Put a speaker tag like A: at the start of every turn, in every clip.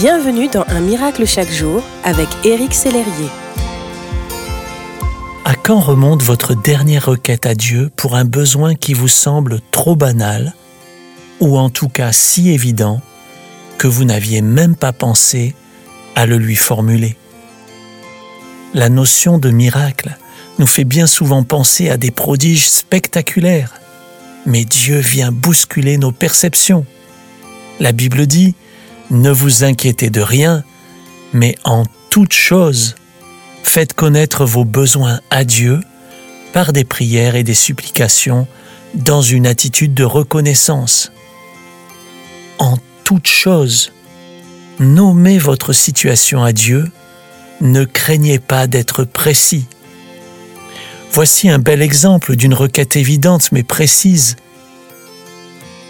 A: Bienvenue dans Un miracle chaque jour avec Éric Sellerier.
B: À quand remonte votre dernière requête à Dieu pour un besoin qui vous semble trop banal, ou en tout cas si évident, que vous n'aviez même pas pensé à le lui formuler? La notion de miracle nous fait bien souvent penser à des prodiges spectaculaires, mais Dieu vient bousculer nos perceptions. La Bible dit, ne vous inquiétez de rien, mais en toute chose, faites connaître vos besoins à Dieu par des prières et des supplications dans une attitude de reconnaissance. En toute chose, nommez votre situation à Dieu, ne craignez pas d'être précis. Voici un bel exemple d'une requête évidente mais précise,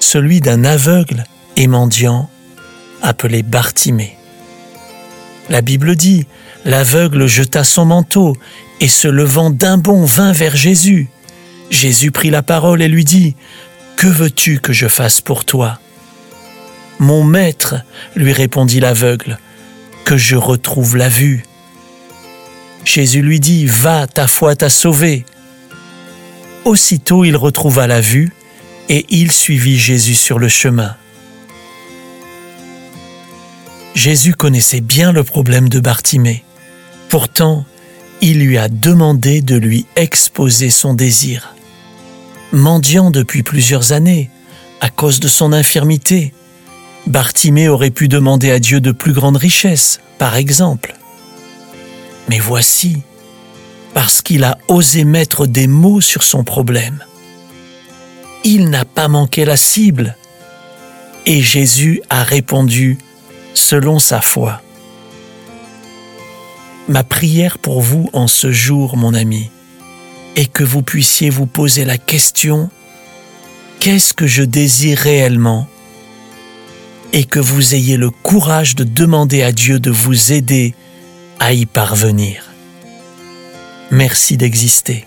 B: celui d'un aveugle et mendiant appelé Bartimée. La Bible dit, l'aveugle jeta son manteau et se levant d'un bond vint vers Jésus. Jésus prit la parole et lui dit, Que veux-tu que je fasse pour toi? Mon maître, lui répondit l'aveugle, que je retrouve la vue. Jésus lui dit, Va, ta foi t'a sauvé. Aussitôt il retrouva la vue et il suivit Jésus sur le chemin. Jésus connaissait bien le problème de Bartimée. Pourtant, il lui a demandé de lui exposer son désir. Mendiant depuis plusieurs années, à cause de son infirmité, Bartimée aurait pu demander à Dieu de plus grandes richesses, par exemple. Mais voici, parce qu'il a osé mettre des mots sur son problème, il n'a pas manqué la cible. Et Jésus a répondu selon sa foi. Ma prière pour vous en ce jour, mon ami, est que vous puissiez vous poser la question Qu'est-ce que je désire réellement? Et que vous ayez le courage de demander à Dieu de vous aider à y parvenir. Merci d'exister.